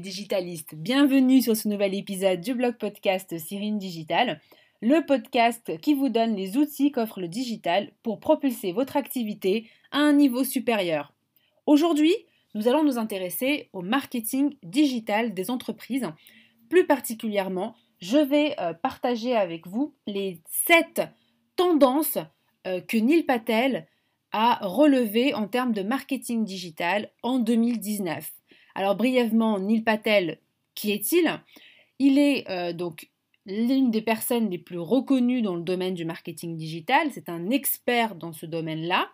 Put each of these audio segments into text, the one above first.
Digitalistes, bienvenue sur ce nouvel épisode du blog podcast Cyrine Digital, le podcast qui vous donne les outils qu'offre le digital pour propulser votre activité à un niveau supérieur. Aujourd'hui, nous allons nous intéresser au marketing digital des entreprises. Plus particulièrement, je vais euh, partager avec vous les 7 tendances euh, que Neil Patel a relevées en termes de marketing digital en 2019. Alors brièvement, Neil Patel, qui est-il? Il est euh, donc l'une des personnes les plus reconnues dans le domaine du marketing digital. C'est un expert dans ce domaine-là.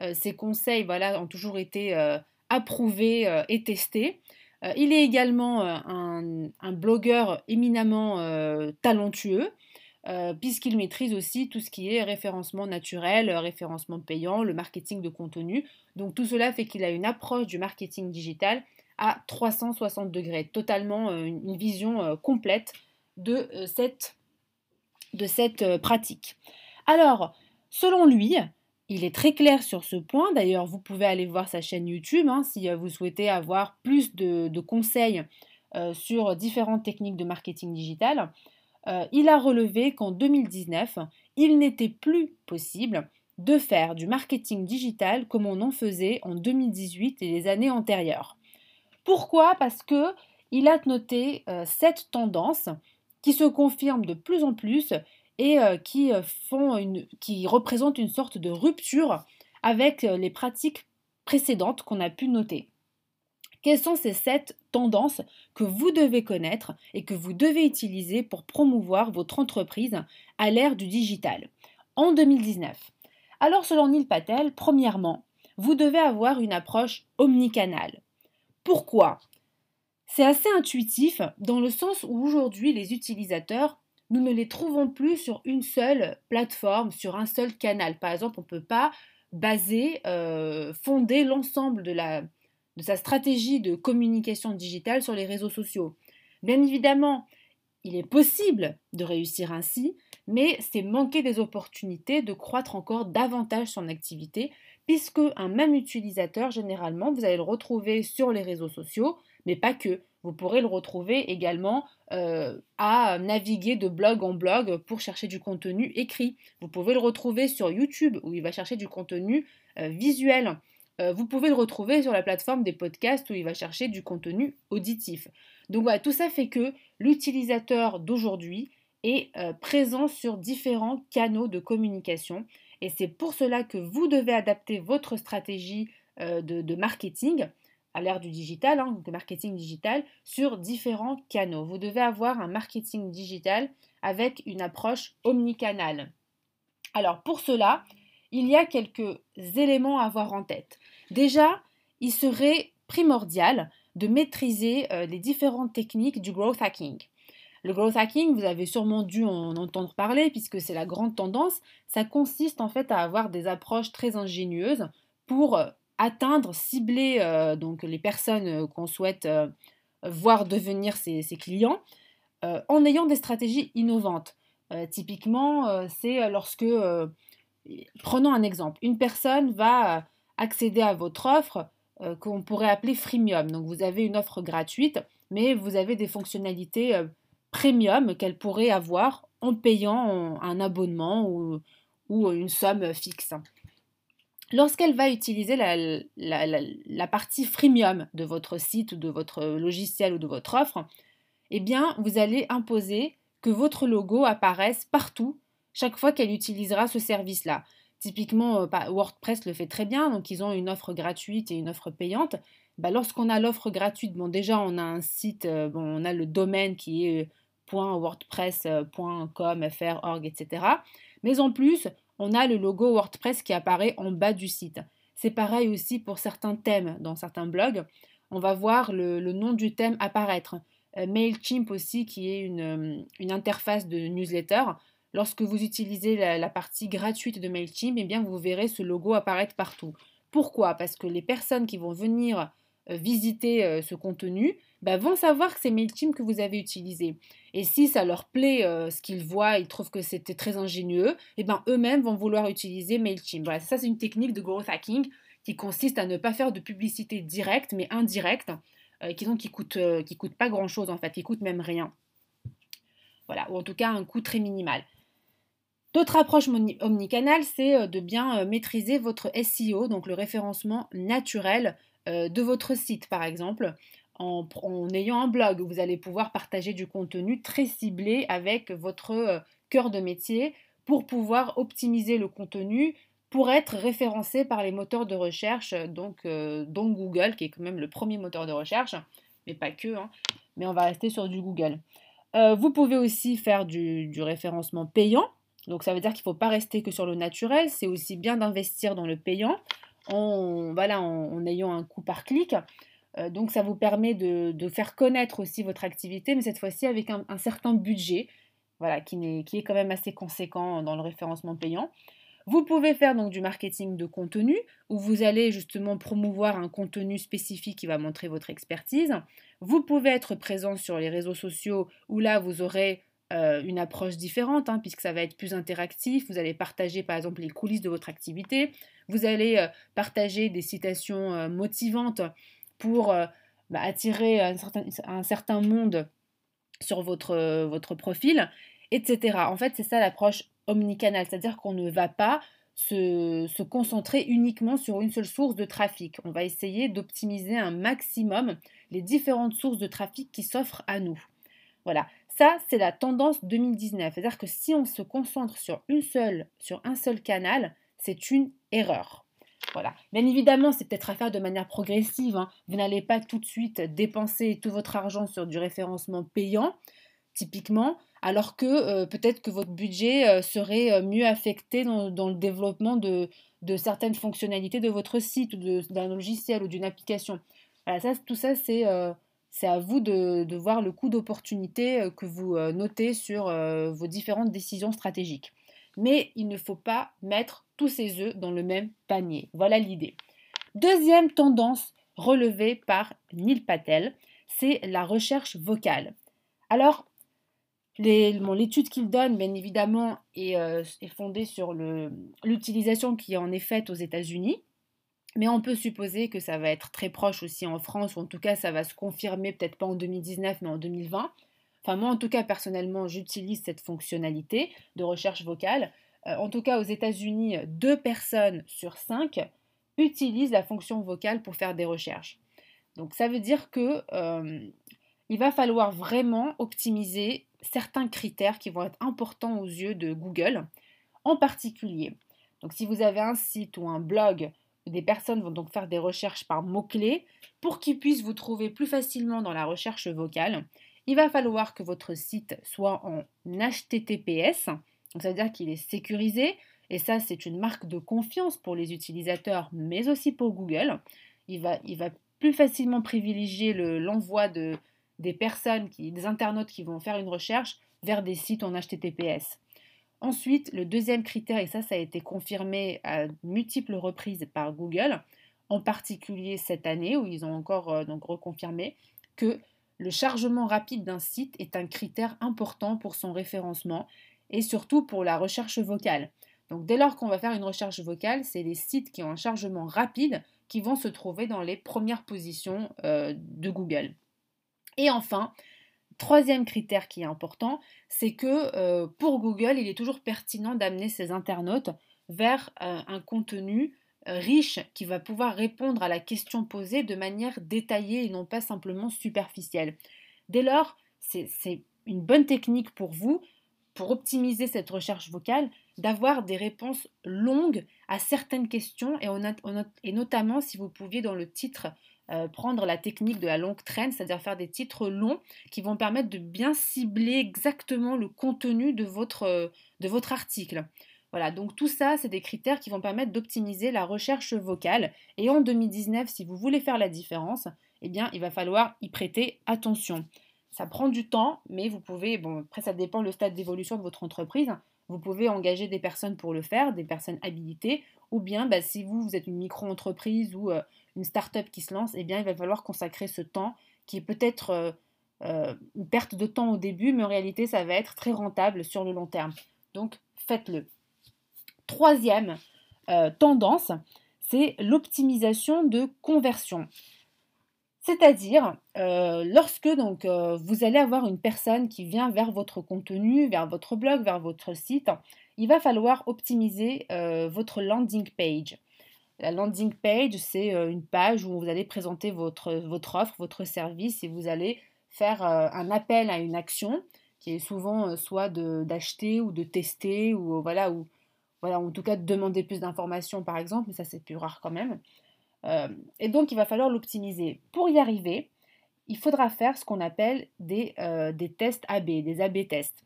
Euh, ses conseils voilà, ont toujours été euh, approuvés et testés. il est également un, un, blogueur éminemment talentueux. puisqu'il maîtrise aussi tout ce qui est référencement naturel, référencement payant, le marketing de contenu. Donc tout cela fait qu'il a une approche du marketing digital à 360 degrés, totalement euh, une vision euh, complète de euh, cette, de cette pratique. Alors, selon lui, il est très clair sur ce point. D'ailleurs, vous pouvez aller voir sa chaîne YouTube hein, si vous souhaitez avoir plus de, conseils sur différentes techniques de marketing digital. il a relevé qu'en 2019, il n'était plus possible de faire du marketing digital comme on en faisait en 2018 et les années antérieures. Pourquoi? Parce que il a noté euh, sept tendances qui se confirment de plus en plus et euh, qui, euh, font une, qui représentent une sorte de rupture avec les pratiques précédentes qu'on a pu noter. Quelles sont ces sept tendances que vous devez connaître et que vous devez utiliser pour promouvoir votre entreprise à l'ère du digital? En 2019 Alors selon Neil Patel, premièrement, vous devez avoir une approche omnicanale. Pourquoi? C'est assez intuitif dans le sens où aujourd'hui les utilisateurs, nous ne les trouvons plus sur une seule plateforme, sur un seul canal. Par exemple, on ne peut pas baser, euh, fonder l'ensemble de, de sa stratégie de communication digitale sur les réseaux sociaux. Bien évidemment, il est possible de réussir ainsi, mais c'est manquer des opportunités de croître encore davantage son activité puisque un même utilisateur, généralement, vous allez le retrouver sur les réseaux sociaux, mais pas que. Vous pourrez le retrouver également euh, à naviguer de blog en blog pour chercher du contenu écrit. Vous pouvez le retrouver sur YouTube où il va chercher du contenu euh, visuel. Euh, vous pouvez le retrouver sur la plateforme des podcasts où il va chercher du contenu auditif. Donc voilà, tout ça fait que l'utilisateur d'aujourd'hui est présent sur différents canaux de communication et c'est pour cela que vous devez adapter votre stratégie euh, de, marketing à l'ère du digital, hein, de marketing digital, sur différents canaux. Vous devez avoir un marketing digital avec une approche omnicanale. Alors pour cela, il y a quelques éléments à avoir en tête. Déjà, il serait primordial de maîtriser euh, les différentes techniques du growth hacking. Le growth hacking, vous avez sûrement dû en entendre parler puisque c'est la grande tendance. Ça consiste en fait à avoir des approches très ingénieuses pour euh, atteindre, cibler euh, donc les personnes euh, qu'on souhaite voir devenir ses, clients en ayant des stratégies innovantes. typiquement, c'est lorsque, prenons un exemple, une personne va accéder à votre offre qu'on pourrait appeler freemium. Donc vous avez une offre gratuite, mais vous avez des fonctionnalités premium qu'elle pourrait avoir en payant un abonnement ou, une somme fixe. Lorsqu'elle va utiliser la, partie freemium de votre site ou de votre logiciel ou de votre offre, eh bien, vous allez imposer que votre logo apparaisse partout chaque fois qu'elle utilisera ce service-là. Typiquement, euh, WordPress le fait très bien, donc ils ont une offre gratuite et une offre payante. Bah, lorsqu'on a l'offre gratuite, bon déjà on a un site, euh, bon, on a le domaine qui est .wordpress.com, fr, org, etc. Mais en plus, on a le logo WordPress qui apparaît en bas du site. C'est pareil aussi pour certains thèmes dans certains blogs. On va voir le, nom du thème apparaître. Euh, MailChimp aussi, qui est une, interface de newsletter. Lorsque vous utilisez la, partie gratuite de MailChimp, eh bien, vous verrez ce logo apparaître partout. Pourquoi? Parce que les personnes qui vont venir euh, visiter euh, ce contenu bah, vont savoir que c'est MailChimp que vous avez utilisé. Et si ça leur plaît euh, ce qu'ils voient, ils trouvent que c'était très ingénieux, et eh ben eux-mêmes vont vouloir utiliser MailChimp. Ça c'est une technique de growth hacking qui consiste à ne pas faire de publicité directe mais indirecte qui donc qui coûtent, qui coûtent pas grand-chose en fait, qui coûtent même rien. Voilà, ou en tout cas un coût très minimal. D'autres approches omnicanal, c'est de bien maîtriser votre SEO, donc le référencement naturel de votre site par exemple. En, ayant un blog vous allez pouvoir partager du contenu très ciblé avec votre cœur de métier pour pouvoir optimiser le contenu pour être référencé par les moteurs de recherche, donc, euh, Google, qui est quand même le premier moteur de recherche, mais pas que, hein, mais on va rester sur du Google. Euh, vous pouvez aussi faire du, référencement payant, donc ça veut dire qu'il ne faut pas rester que sur le naturel, c'est aussi bien d'investir dans le payant en, voilà, en, ayant un coût par clic. Euh, donc ça vous permet de, faire connaître aussi votre activité, mais cette fois-ci avec un, un certain budget voilà, qui, est, qui est quand même assez conséquent dans le référencement payant. Vous pouvez faire donc du marketing de contenu où vous allez justement promouvoir un contenu spécifique qui va montrer votre expertise. Vous pouvez être présent sur les réseaux sociaux où là vous aurez euh, une approche différente hein, puisque ça va être plus interactif. Vous allez partager par exemple les coulisses de votre activité. Vous allez euh, partager des citations euh, motivantes pour bah, attirer un certain, monde sur votre, votre profil etc. En fait, c'est ça l'approche omnicanal, c'est-à-dire qu'on ne va pas se, concentrer uniquement sur une seule source de trafic. On va essayer d'optimiser un maximum les différentes sources de trafic qui s'offrent à nous. Voilà, ça c'est la tendance 2019, c'est-à-dire que si on se concentre sur une seule, sur un seul canal, c'est une erreur. Voilà. Bien évidemment, c'est peut-être à faire de manière progressive. Hein. Vous n'allez pas tout de suite dépenser tout votre argent sur du référencement payant, typiquement alors que euh, peut-être que votre budget euh, serait euh, mieux affecté dans, le développement de, certaines fonctionnalités de votre site ou d'un logiciel ou d'une application. ça, tout ça, c'est à vous de, voir le coût d'opportunité que vous notez sur vos différentes décisions stratégiques. Mais il ne faut pas mettre tous ses œufs dans le même panier. Voilà l'idée. Deuxième tendance relevée par Neil Patel, c'est la recherche vocale. Alors, L'étude qu'il donne, bien évidemment, est, euh, fondée sur l'utilisation qui en est faite aux États-Unis. Mais on peut supposer que ça va être très proche aussi en France, ou en tout cas ça va se confirmer, peut-être pas en 2019, mais en 2020. Enfin, moi, en tout cas, personnellement, j'utilise cette fonctionnalité de recherche vocale. Euh, en tout cas, aux États-Unis, deux personnes sur cinq utilisent la fonction vocale pour faire des recherches. Donc, ça veut dire que euh, il va falloir vraiment optimiser certains critères qui vont être importants aux yeux de Google, en particulier. Donc si vous avez un site ou un blog, des personnes vont donc faire des recherches par mots-clés pour qu'ils puissent vous trouver plus facilement dans la recherche vocale. Il va falloir que votre site soit en HTTPS, donc ça veut dire qu'il est sécurisé, et ça c'est une marque de confiance pour les utilisateurs, mais aussi pour Google. Il va, plus facilement privilégier l'envoi de, des personnes, des internautes qui vont faire une recherche vers des sites en HTTPS. Ensuite, le deuxième critère, et ça, ça a été confirmé à multiples reprises par Google, en particulier cette année où ils ont encore euh, donc reconfirmé que le chargement rapide d'un site est un critère important pour son référencement et surtout pour la recherche vocale. Donc dès lors qu'on va faire une recherche vocale, c'est les sites qui ont un chargement rapide qui vont se trouver dans les premières positions euh, de Google. Et enfin, troisième critère qui est important, c'est que euh, pour Google, il est toujours pertinent d'amener ses internautes vers euh, un contenu euh, riche qui va pouvoir répondre à la question posée de manière détaillée et non pas simplement superficielle. Dès lors, c'est une bonne technique pour vous, pour optimiser cette recherche vocale, d'avoir des réponses longues à certaines questions et, et notamment si vous pouviez dans le titre euh, prendre la technique de la longue traîne, c'est-à-dire faire des titres longs qui vont permettre de bien cibler exactement le contenu de votre, euh, de votre article. Voilà, donc tout ça, c'est des critères qui vont permettre d'optimiser la recherche vocale. Et en 2019, si vous voulez faire la différence, eh bien, il va falloir y prêter attention. Ça prend du temps, mais vous pouvez, bon, après ça dépend le stade d'évolution de votre entreprise, vous pouvez engager des personnes pour le faire, des personnes habilitées, ou bien bah, si vous, vous êtes une micro-entreprise ou euh, une start-up qui se lance, eh bien, il va falloir consacrer ce temps qui est peut-être euh, euh, une perte de temps au début, mais en réalité, ça va être très rentable sur le long terme. Donc, faites-le. Troisième tendance, c'est l'optimisation de conversion. C'est-à-dire, euh, lorsque donc euh, vous allez avoir une personne qui vient vers votre contenu, vers votre blog, vers votre site, il va falloir optimiser euh, votre landing page. La landing page, c'est une page où vous allez présenter votre, votre offre, votre service et vous allez faire un appel à une action qui est souvent soit d'acheter ou de tester ou voilà ou voilà en tout cas de demander plus d'informations par exemple, mais ça c'est plus rare quand même. Euh, et donc, il va falloir l'optimiser. Pour y arriver, il faudra faire ce qu'on appelle des, euh, des, tests AB, des AB tests.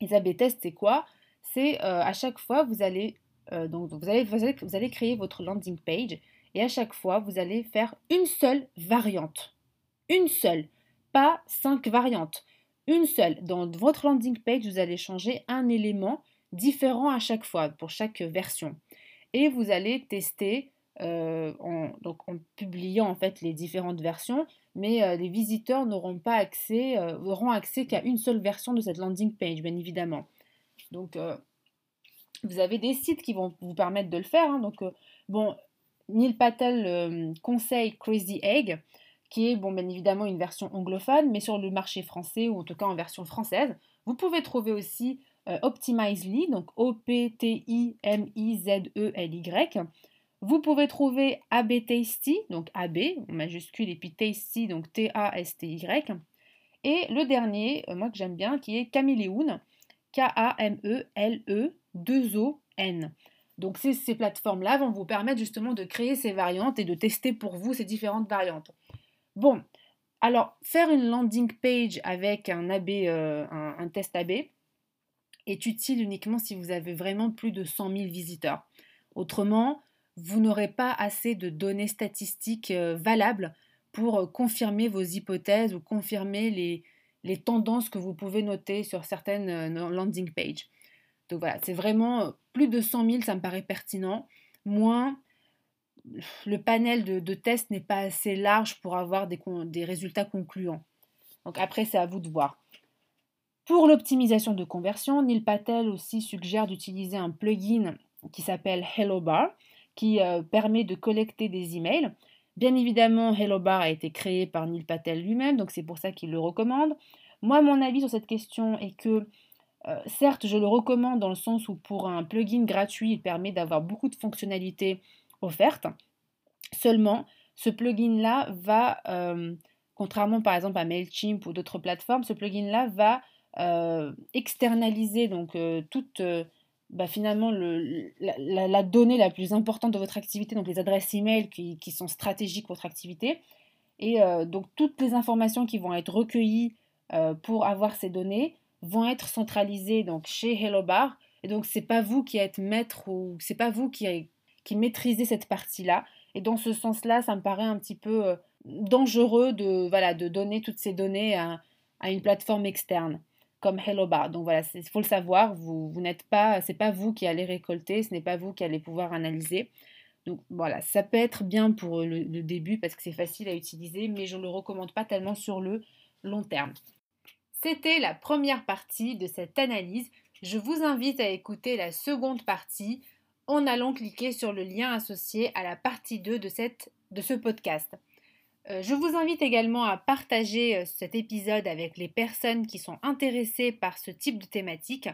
Les AB tests, c'est quoi? C'est euh, à chaque fois, vous allez, donc, vous, allez, créer votre landing page et à chaque fois, vous allez faire une seule variante. Une seule, pas cinq variantes. Une seule. Dans votre landing page, vous allez changer un élément différent à chaque fois pour chaque version. Et vous allez tester euh, en, publiant en fait les différentes versions, mais euh, les visiteurs n'auront pas accès, euh, auront accès qu'à une seule version de cette landing page, bien évidemment. Donc vous avez des sites qui vont vous permettre de le faire. Hein. donc bon, Neil Patel conseille Crazy Egg, qui est bon bien évidemment une version anglophone, mais sur le marché français ou en tout cas en version française. Vous pouvez trouver aussi Optimizely, donc O-P-T-I-M-I-Z-E-L-Y, vous pouvez trouver AB Tasty, donc AB en majuscule, et puis Tasty, donc T-A-S-T-Y. Et le dernier, euh, moi que j'aime bien, qui est Caméléon, K-A-M-E-L-E-2-O-N. Donc ces, ces plateformes-là vont vous permettre justement de créer ces variantes et de tester pour vous ces différentes variantes. Bon, alors faire une landing page avec un AB, euh, un, test AB est utile uniquement si vous avez vraiment plus de 100 000 visiteurs. Autrement, vous n'aurez pas assez de données statistiques euh, valables pour euh, confirmer vos hypothèses ou confirmer les, tendances que vous pouvez noter sur certaines landing pages. Donc voilà, c'est vraiment plus de 100 000, ça me paraît pertinent. Moins, le panel de, tests n'est pas assez large pour avoir des, des résultats concluants. Donc après, c'est à vous de voir. Pour l'optimisation de conversion, Neil Patel aussi suggère d'utiliser un plugin qui s'appelle HelloBar qui euh, permet de collecter des emails. Bien évidemment, HelloBar a été créé par Neil Patel lui-même, donc c'est pour ça qu'il le recommande. Moi, mon avis sur cette question est que, euh, certes, je le recommande dans le sens où pour un plugin gratuit, il permet d'avoir beaucoup de fonctionnalités offertes. Seulement, ce plugin-là va, euh, contrairement par exemple à Mailchimp ou d'autres plateformes, ce plugin-là va externaliser donc toute bah, finalement le, la, donnée la plus importante de votre activité, donc les adresses email qui, qui sont stratégiques pour votre activité. Et euh, donc toutes les informations qui vont être recueillies euh, pour avoir ces données vont être centralisées donc chez HelloBar. Et donc c'est pas vous qui êtes maître ou c'est pas vous qui, qui maîtrisez cette partie-là. Et dans ce sens-là, ça me paraît un petit peu euh, dangereux de, voilà, de donner toutes ces données à, à une plateforme externe comme Hello Bar. Donc voilà, il faut le savoir, vous, vous n'êtes pas, c'est pas vous qui allez récolter, ce n'est pas vous qui allez pouvoir analyser. Donc voilà, ça peut être bien pour le début parce que c'est facile à utiliser, mais je ne le recommande pas tellement sur le long terme. C'était la première partie de cette analyse. Je vous invite à écouter la seconde partie en allant cliquer sur le lien associé à la partie 2 de, cette, ce podcast. Euh, je vous invite également à partager euh, cet épisode avec les personnes qui sont intéressées par ce type de thématique.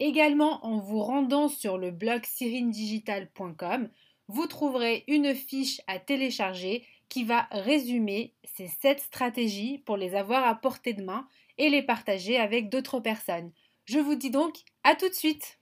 Également, en vous rendant sur le blog sirindigital.com, vous trouverez une fiche à télécharger qui va résumer ces 7 stratégies pour les avoir à portée de main et les partager avec d'autres personnes. Je vous dis donc à tout de suite